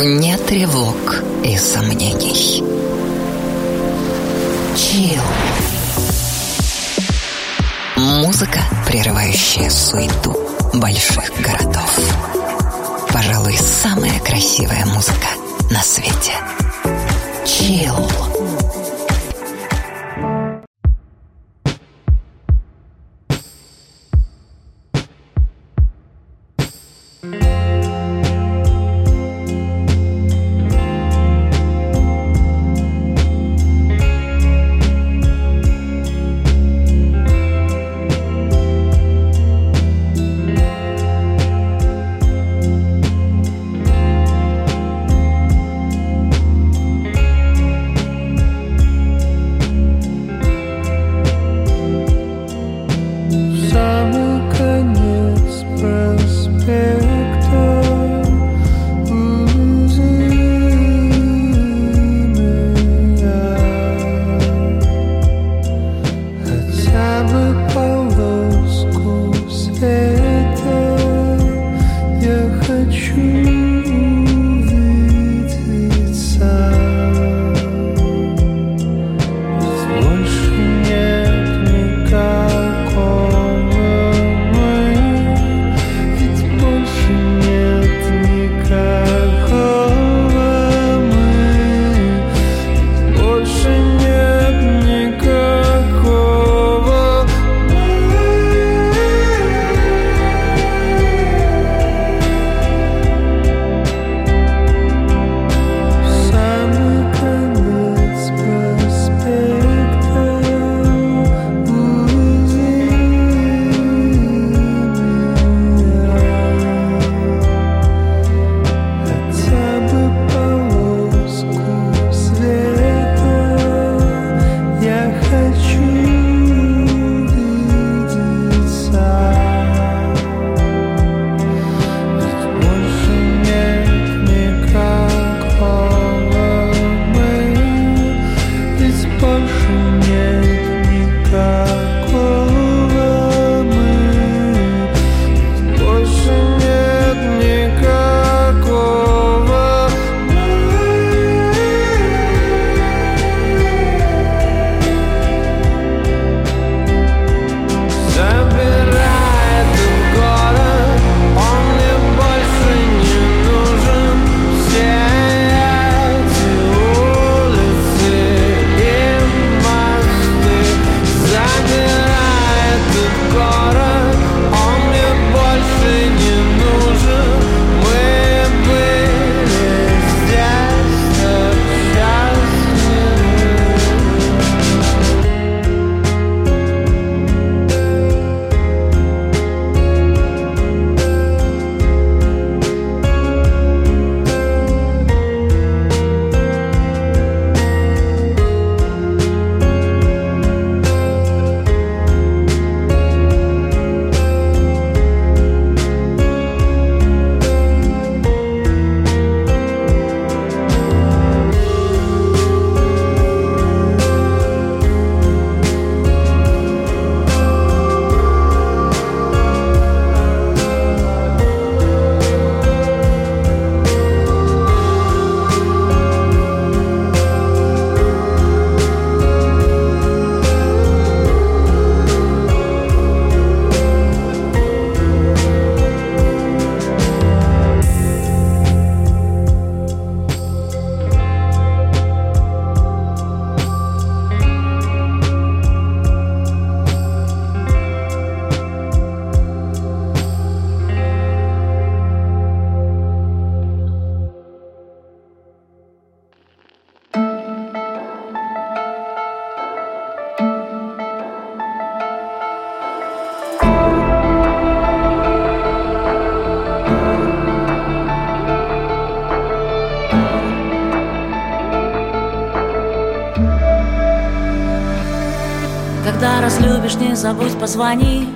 Вне тревог и сомнений. Чил. Музыка, прерывающая суету больших городов. Пожалуй, самая красивая музыка на свете. Чил. Забудь позвонить,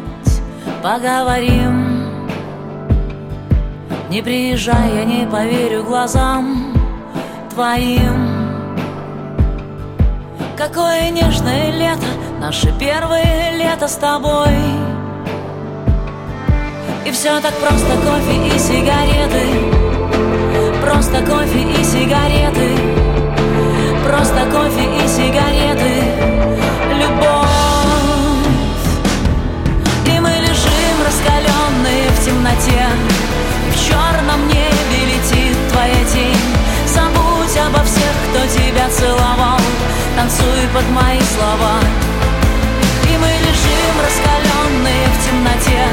поговорим. Не приезжай, я не поверю глазам твоим. Какое нежное лето, наше первое лето с тобой. И все так просто, кофе и сигареты. Просто кофе и сигареты кто тебя целовал. Танцуй под мои слова. И мы лежим раскаленные в темноте.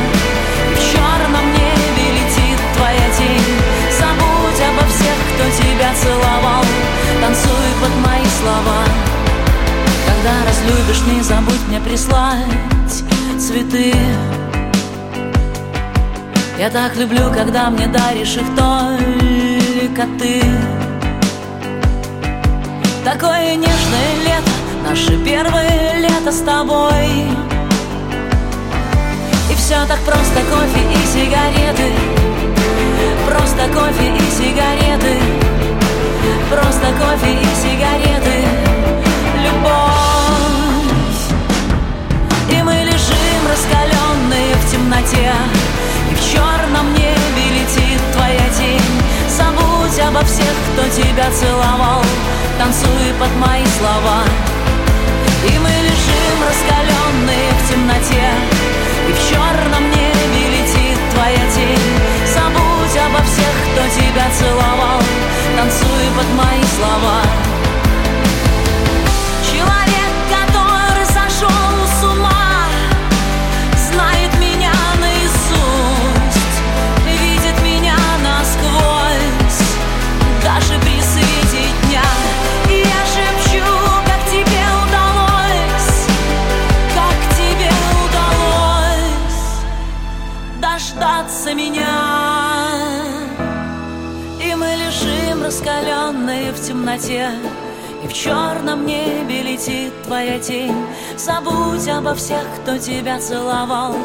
И в черном небе летит твоя тень. Забудь обо всех, кто тебя целовал. Танцуй под мои слова. Когда разлюбишь, не забудь мне прислать цветы. Я так люблю, когда мне даришь их только ты Такое нежное лето, наше первое лето с тобой. И все так просто, кофе и сигареты. Просто кофе и сигареты. Просто кофе и сигареты. Любовь. И мы лежим раскаленные в темноте. И в черном небе летит твоя тень Забудь обо всех, кто тебя целовал. Танцуй под мои слова. И мы лежим раскаленные в темноте. И в черном небе летит твоя тень. Забудь обо всех, кто тебя целовал. Танцуй под мои слова темноте И в черном небе летит твоя тень. Забудь обо всех, кто тебя целовал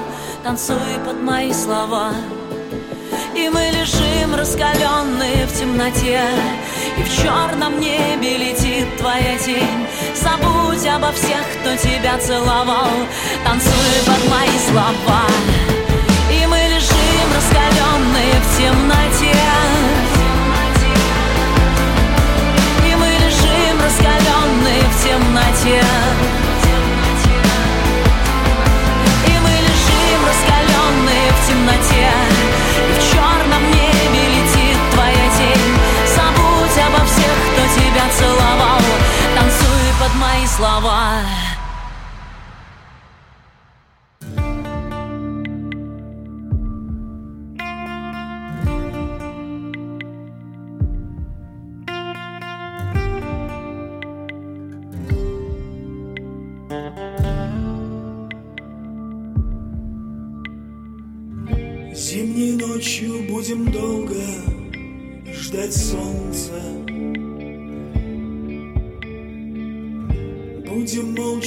Танцуй под мои слова. И мы лежим раскаленные в темноте И в черном небе летит твоя тень. Забудь обо всех, кто тебя целовал Танцуй под мои слова. И мы лежим раскаленные в темноте темноте. И мы лежим раскаленные в темноте. И в черном небе летит твоя тень. Забудь обо всех, кто тебя целовал. Танцуй под мои слова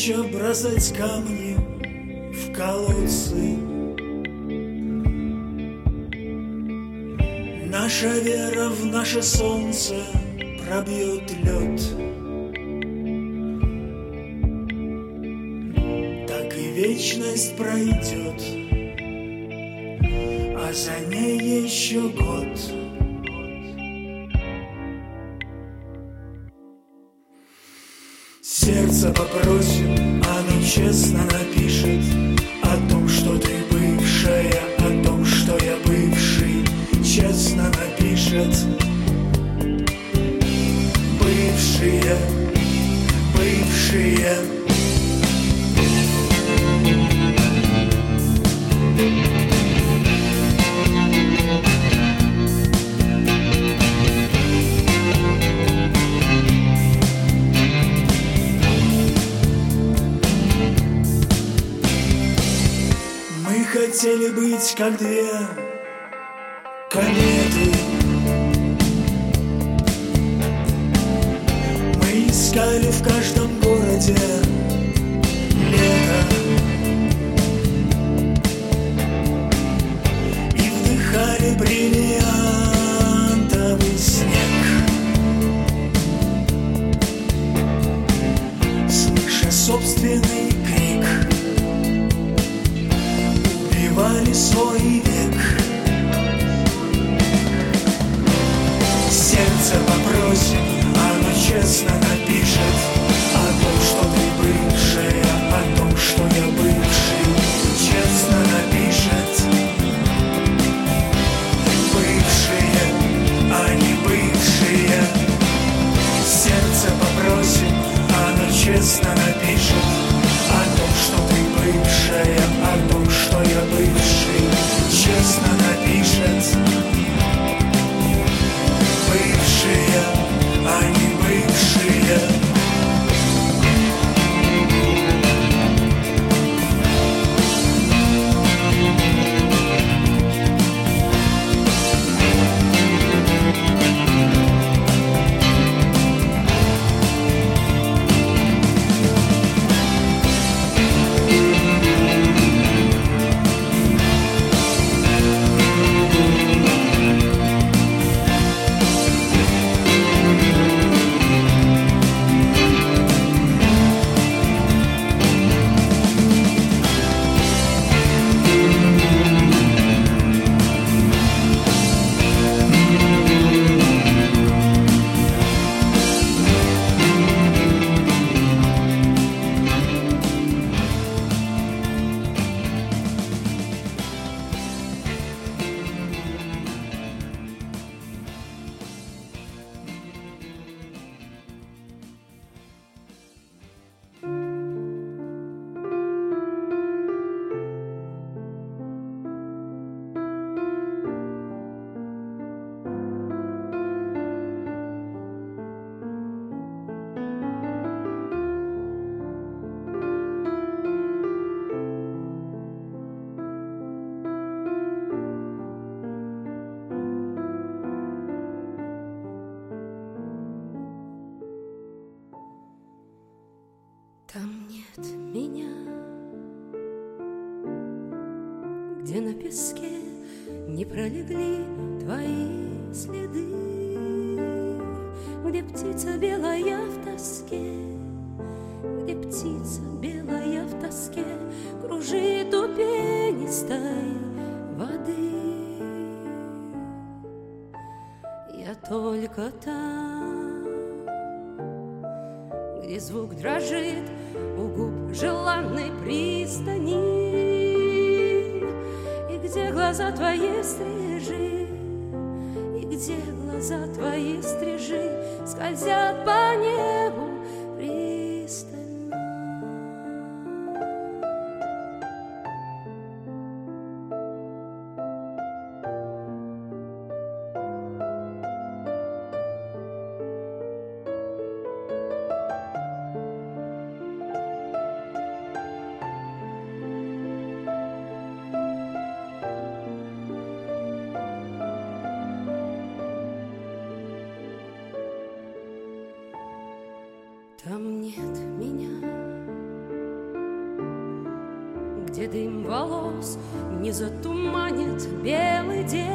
Молча бросать камни в колодцы. Наша вера в наше солнце пробьет лед. Так и вечность пройдет а за ней еще год. Сердце попросим, оно честно напишет О том, что ты бывшая, о том, что я бывший. Честно напишет. Бывшие, бывшие хотели быть как две меня, где на песке не пролегли твои следы, где птица белая в тоске, где птица белая в тоске кружит у пенистой воды. Я только там, где звук дрожит у губ желанной пристани, и где глаза твои стрижи, и где глаза твои стрижи скользят по не затуманит белый день,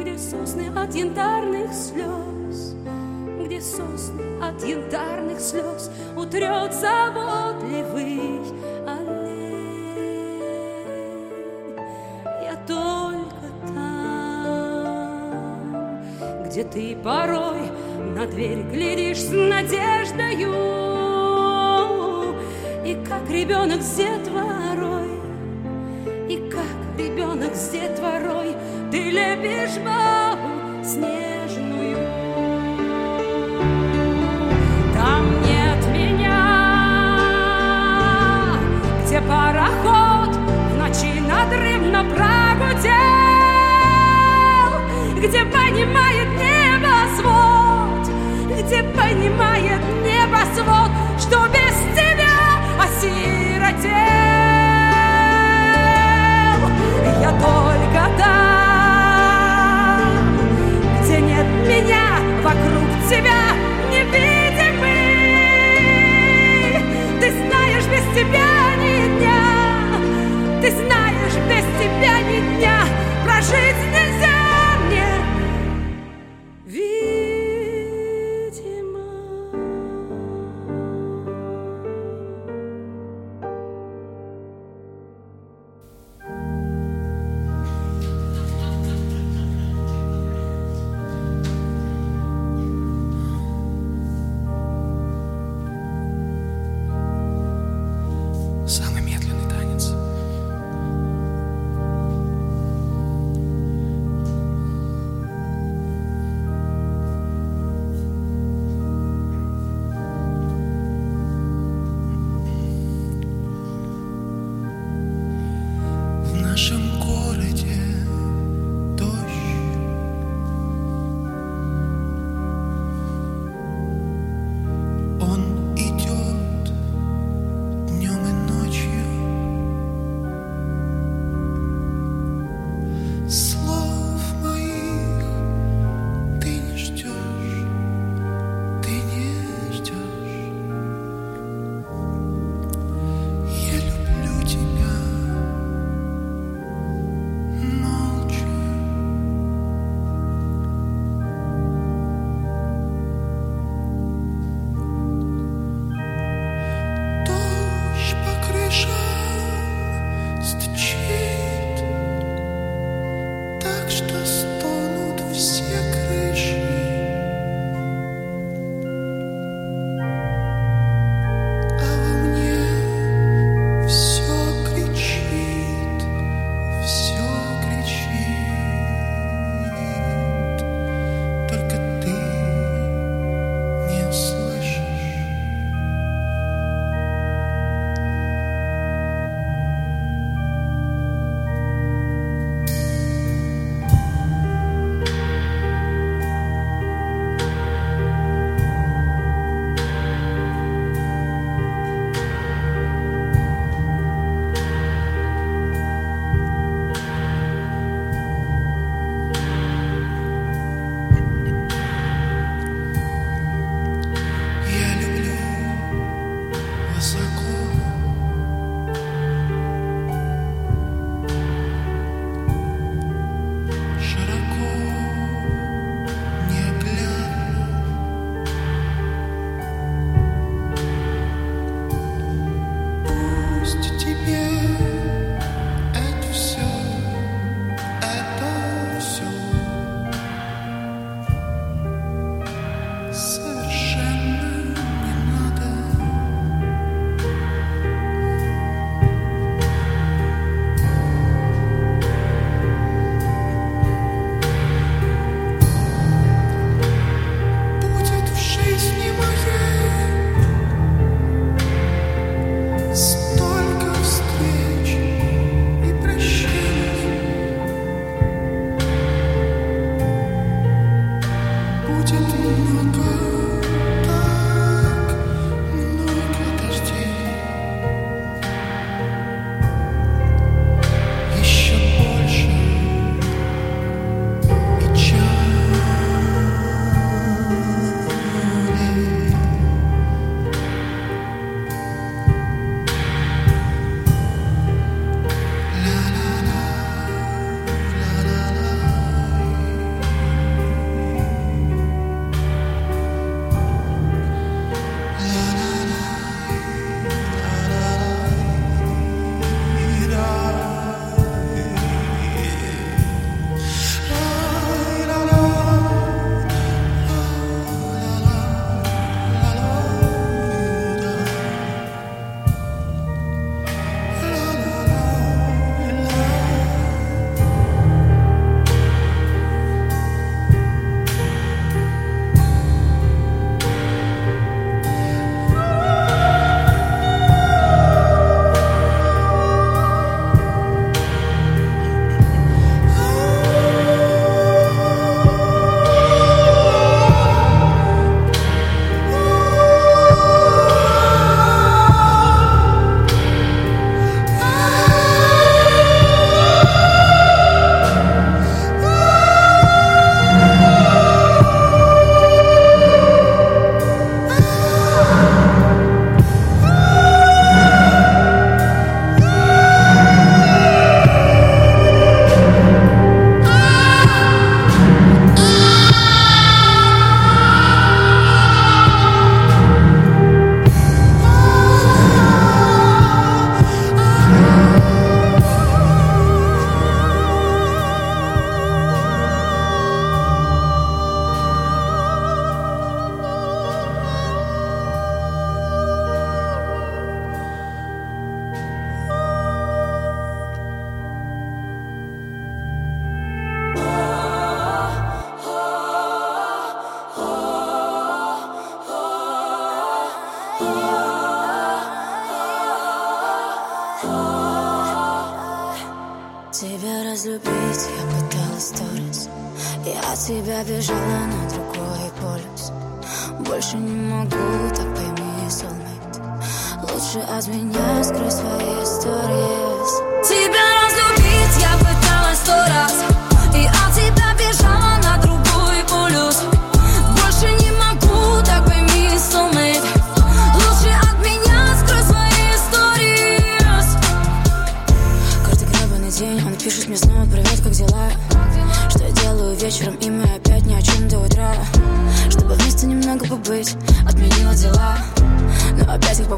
где сосны от янтарных слез, где сосны от янтарных слез утрет заботливый олень. Я только там, где ты порой на дверь глядишь с надеждою И как ребенок с детворой Бабу снежную. Там нет меня Где пароход в ночи надрывно прогудел Где понимает небосвод Где понимает небосвод Прожить the. Больше не могу, так пойми, soulmate. Лучше от меня скрой свои истории. Тебя разлюбить я пыталась сто раз.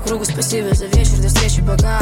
кругу, спасибо за вечер, до встречи, пока.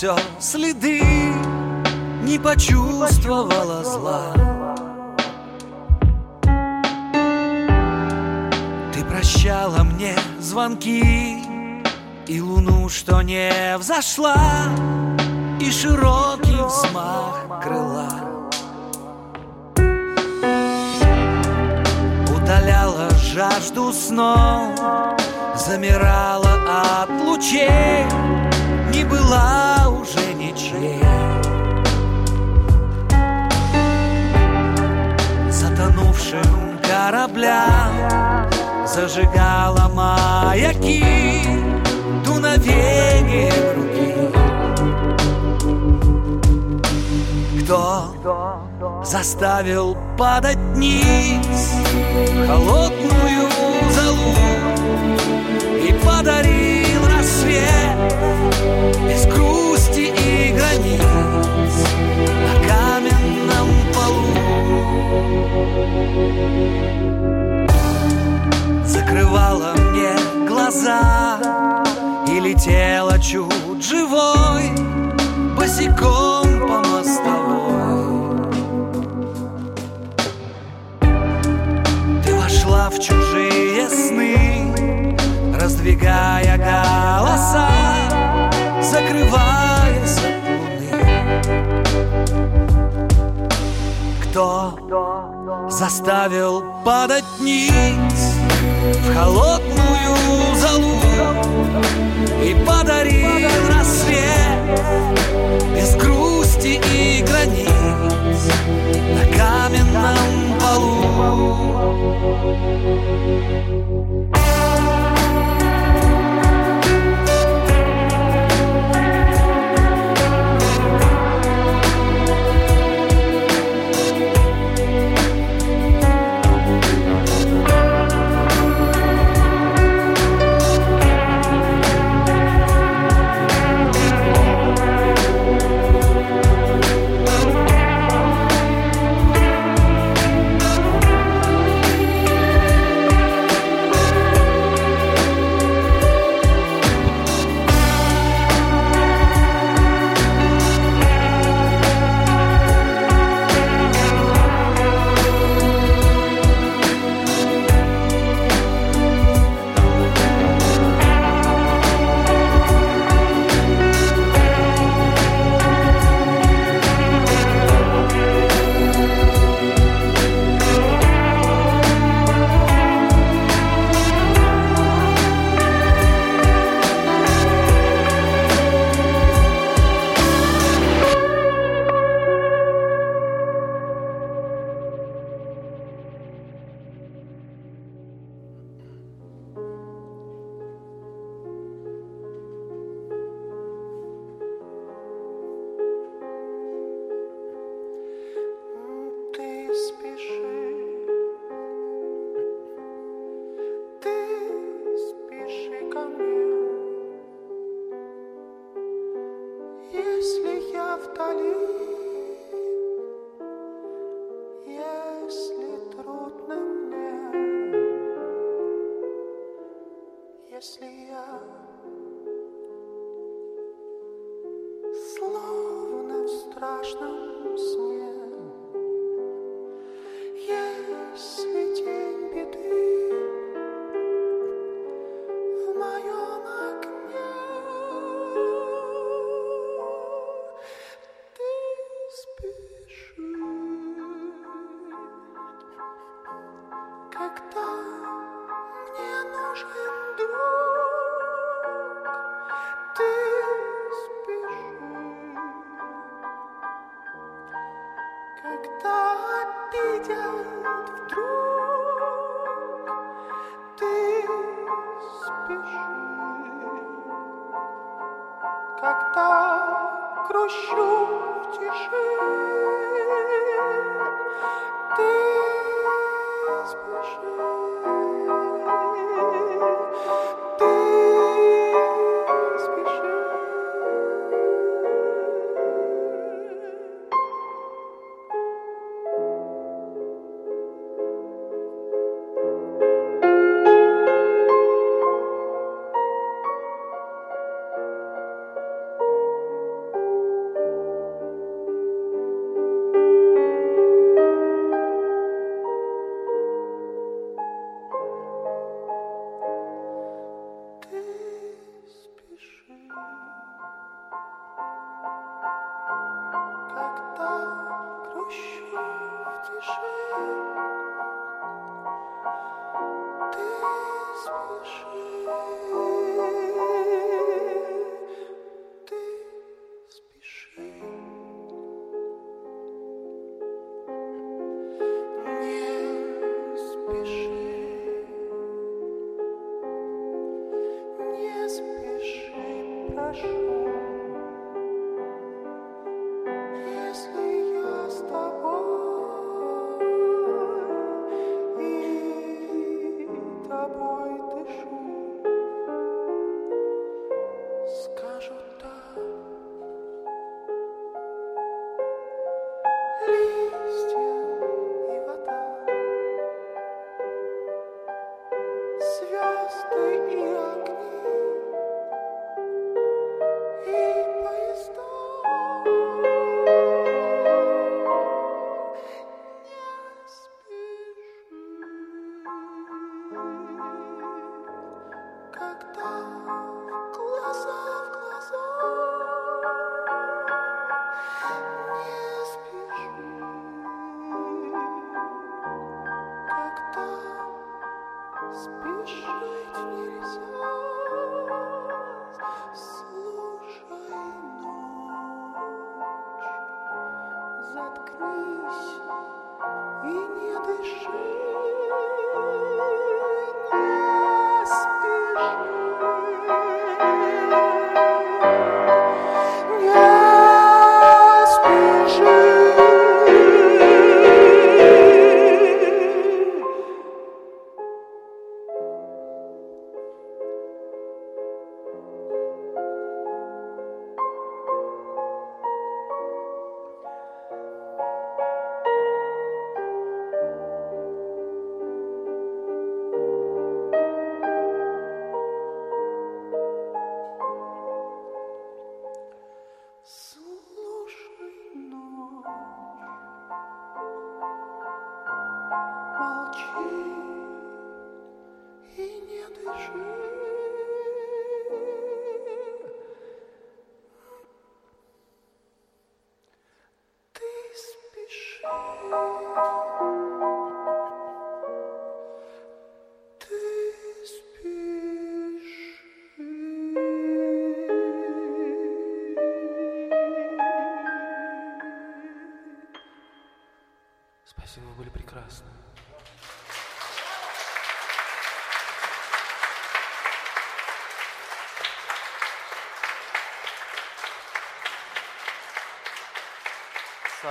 все следы Не почувствовала зла. Ты прощала мне звонки И луну, что не взошла И широкий взмах крыла. Удаляла жажду снов Замирала от лучей не была уже ничей. Затонувшим корабля зажигала маяки дуновение руки. Кто заставил падать низ холодную залу и подарил без грусти и границ На каменном полу. Закрывала мне глаза И летела чуть живой Босиком по мостовой. Ты вошла в чужие сны Раздвигая голоса закрываясь луны. Кто заставил падать ниц в холодную залу и подарил рассвет без грусти и границ на каменном полу?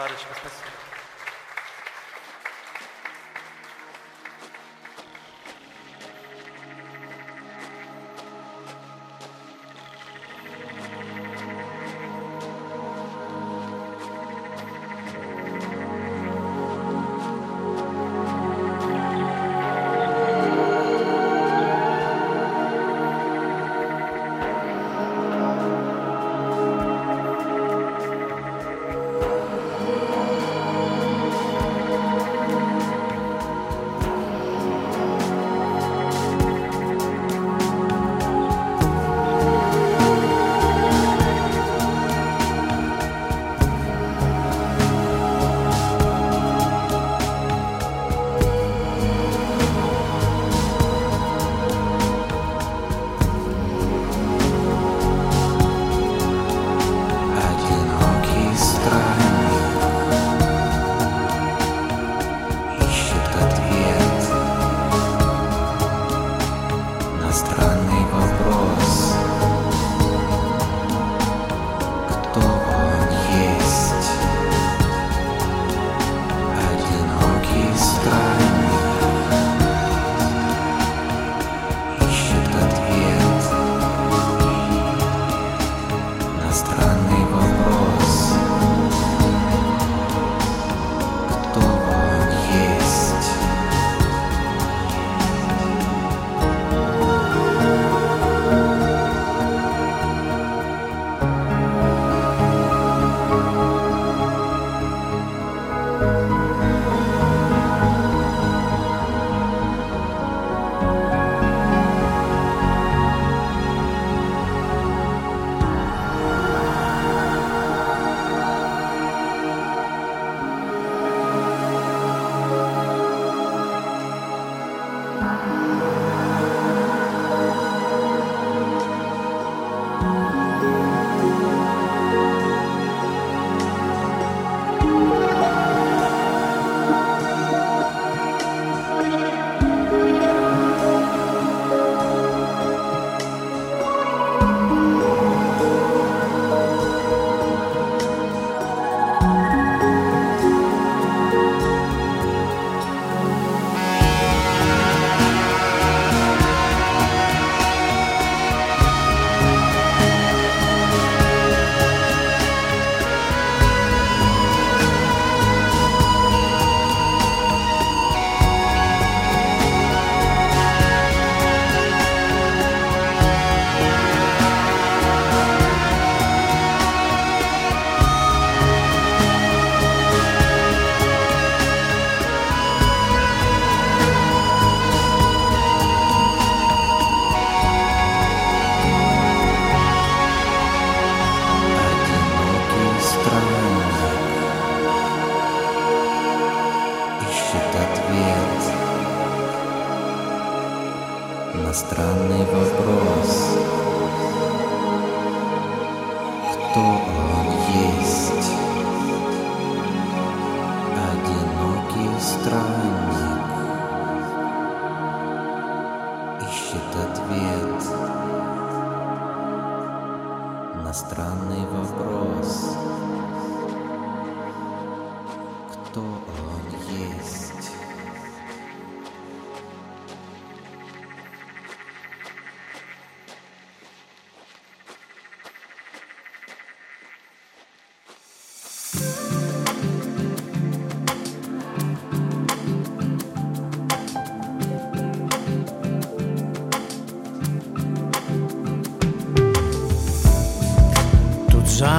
histórias para as pessoas.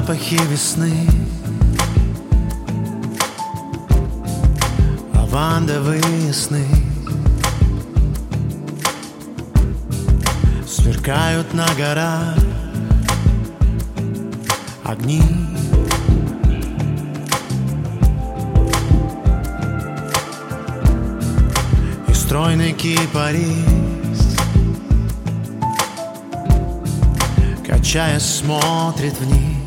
Запахи весны. Лавандовые сны. Сверкают на горах. Огни. И стройный кипарис. Качаясь, смотрит вниз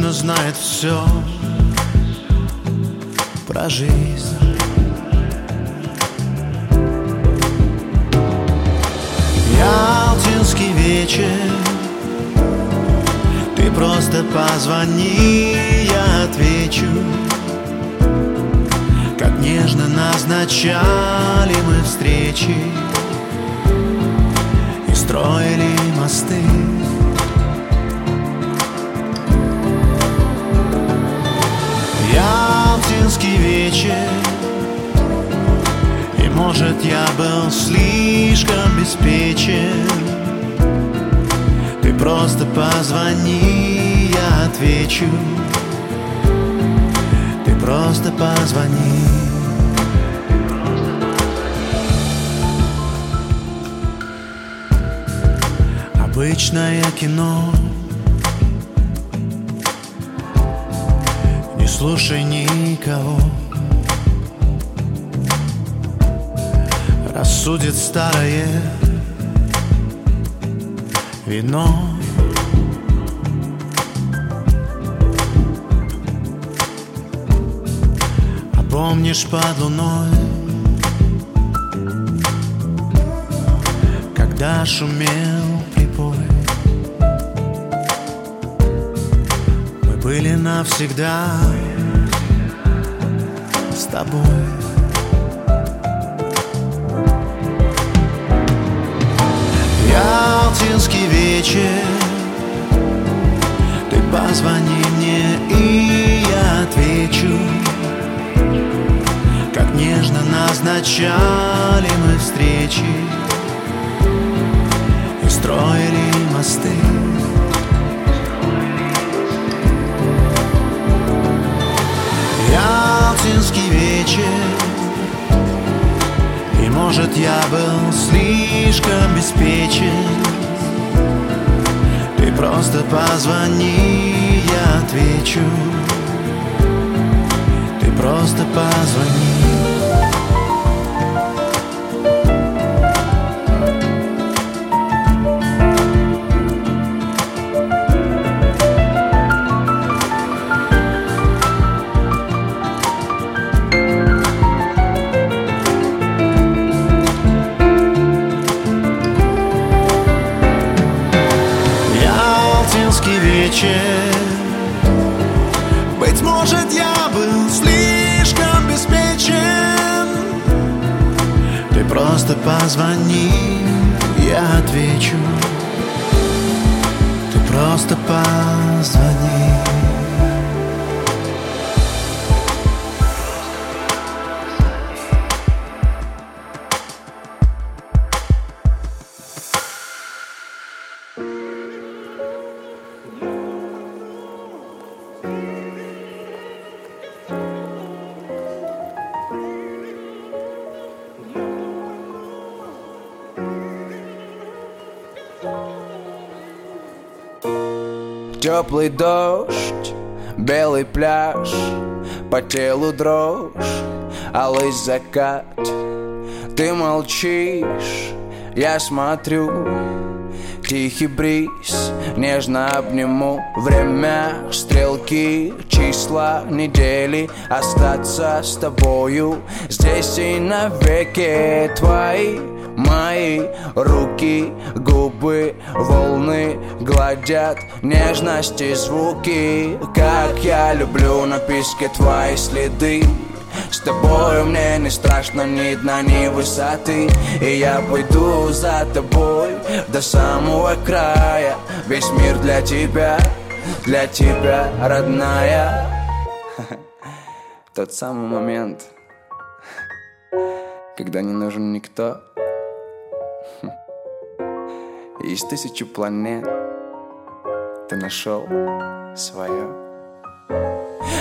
точно знает все Про жизнь. Ялтинский вечер. Ты просто позвони, я отвечу. Как нежно назначали мы встречи И строили мосты Ялтинский вечер. И может я был слишком беспечен. Ты просто позвони, я отвечу. Ты просто позвони. Обычное кино слушай никого. Рассудит старое вино. А помнишь под луной Когда шумел припой Мы были навсегда тобой. Ялтинский вечер. Ты позвони мне и я отвечу. Как нежно назначали мы встречи. И строили мосты Ялтинский вечер. И может я был слишком беспечен. Ты просто позвони, я отвечу. Ты просто позвони Быть может, я был слишком беспечен. Ты просто позвони, я отвечу. Ты просто позвони Теплый дождь, белый пляж, по телу дрожь, алый закат. Ты молчишь, я смотрю, тихий бриз Нежно обниму. Время Стрелки, числа, недели Остаться с тобою. Здесь и навеки твои Мои руки, губы, волны гладят нежности звуки. Как я люблю на песке твои следы. С тобою мне не страшно ни дна, ни высоты. И я пойду за тобой до самого края. Весь мир для тебя, для тебя, родная. Тот самый момент, когда не нужен никто Из тысячи планет ты нашел свое.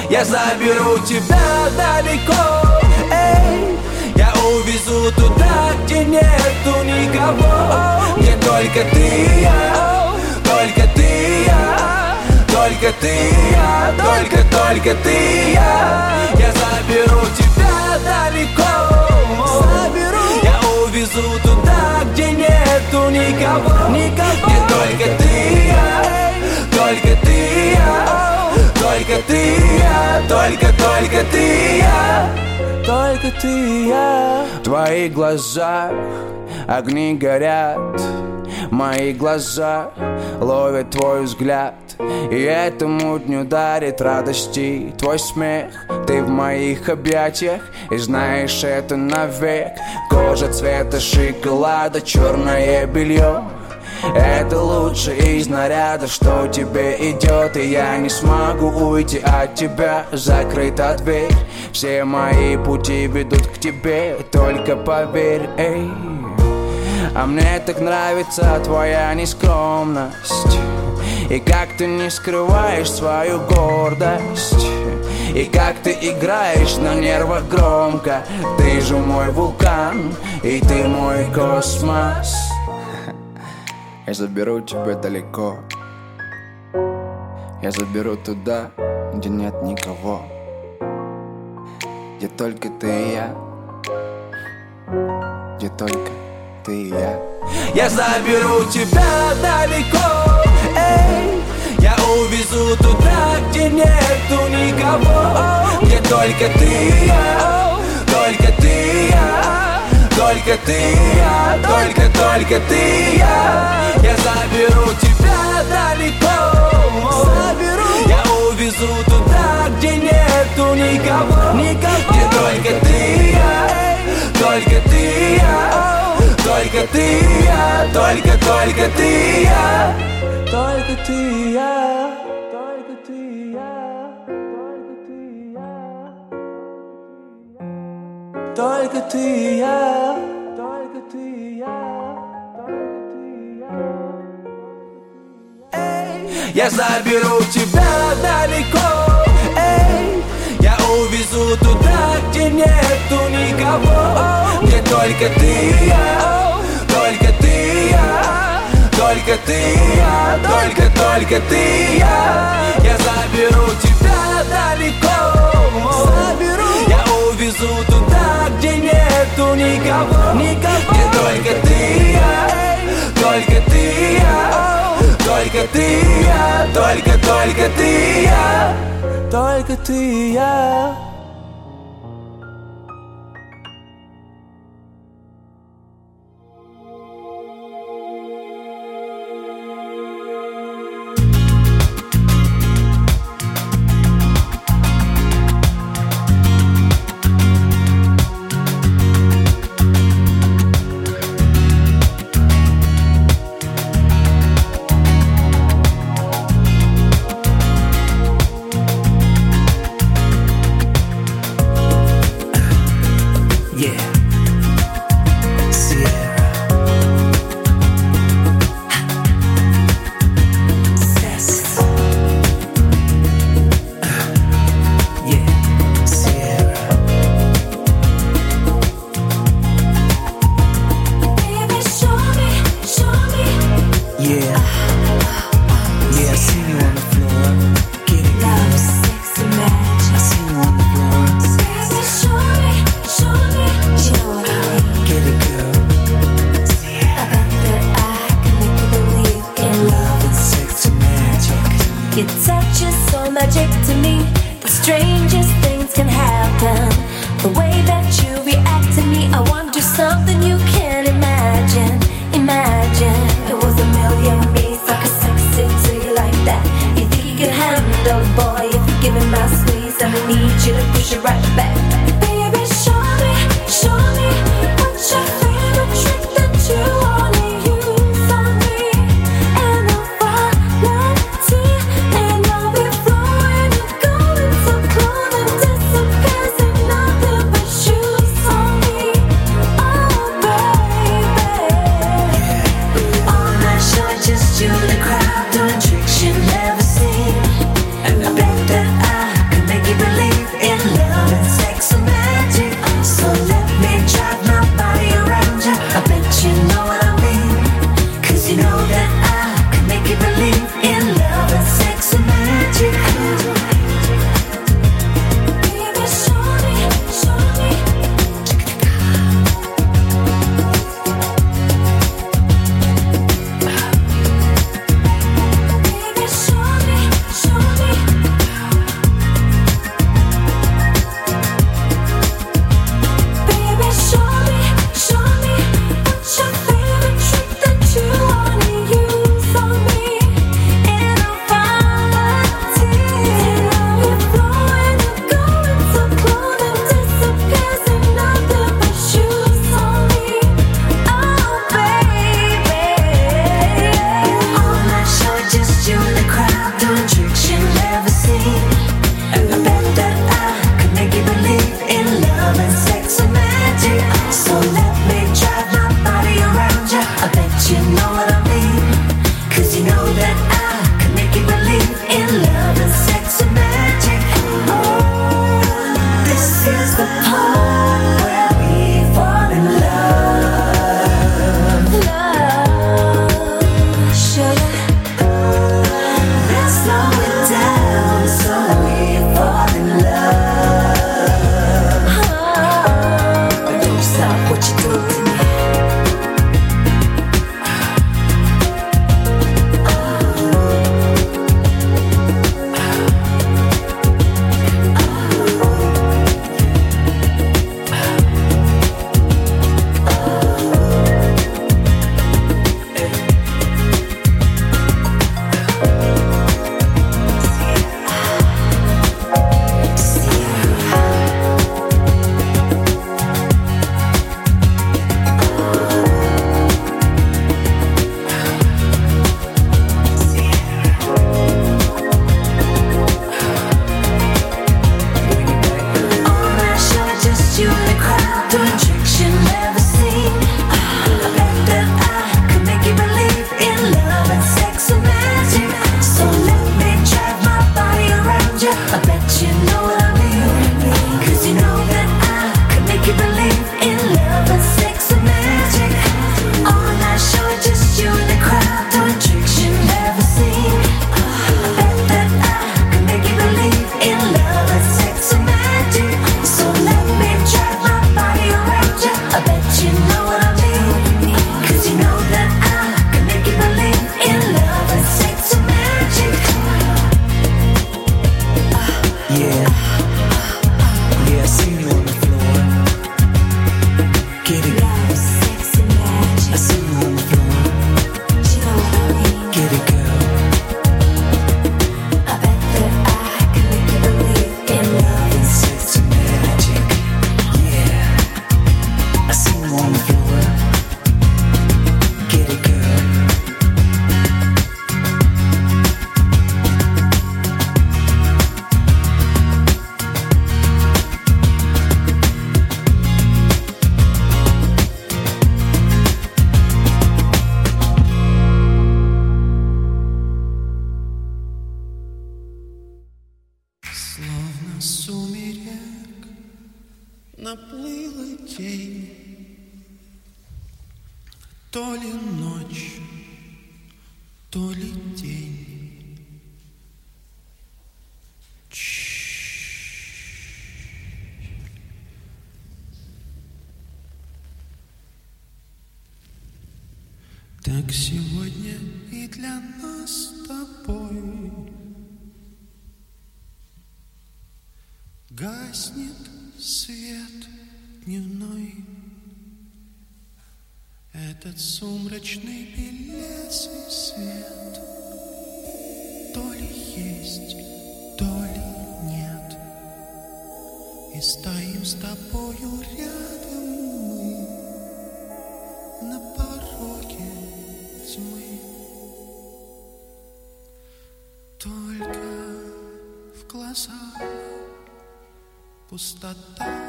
Я заберу тебя далеко, эй. Я увезу туда, где нету никого. Где только ты и я, только ты и я Только ты и я, только, только ты и я. Я заберу тебя далеко Я увезу туда, где нету никого. Никого. Где только ты я, только ты я. Только ты я, только, только ты я. Только ты я. В твоих глазах огни горят. Мои глаза ловят твой взгляд. И этому дню дарит радости Твой смех, ты в моих объятиях И знаешь это навек. Кожа цвета шоколада, черное белье. Это лучше из наряда, что тебе идет И я не смогу уйти от тебя. Закрыта дверь Все мои пути ведут к тебе. Только поверь, эй А мне так нравится твоя нескромность. И как ты не скрываешь свою гордость и как ты играешь на нервах громко? Ты же мой вулкан, и ты мой космос. Я заберу тебя далеко. Я заберу туда, где нет никого. Где только ты и я. Где только ты и я. Я заберу тебя далеко никого Где только ты и я Только ты и я только ты и я, только, только ты и я. Я заберу тебя далеко Заберу. Я увезу туда, где нету никого Никого. Где только ты и я, только ты и я Только ты я, только, только ты я Только ты я Только ты и я, только ты и я, только ты и я. Эй, я заберу тебя далеко, эй, я увезу туда, где нету никого, где только ты и я, только ты и я, только ты и я, только, только ты и я. Я заберу тебя далеко, заберу увезу туда, где нету никого, никого. Где только ты я, только ты я Только ты я, только, только ты я. Только ты я гаснет свет дневной. Этот сумрачный белесый свет То ли есть, то ли нет И стоим с тобою рядом constatar.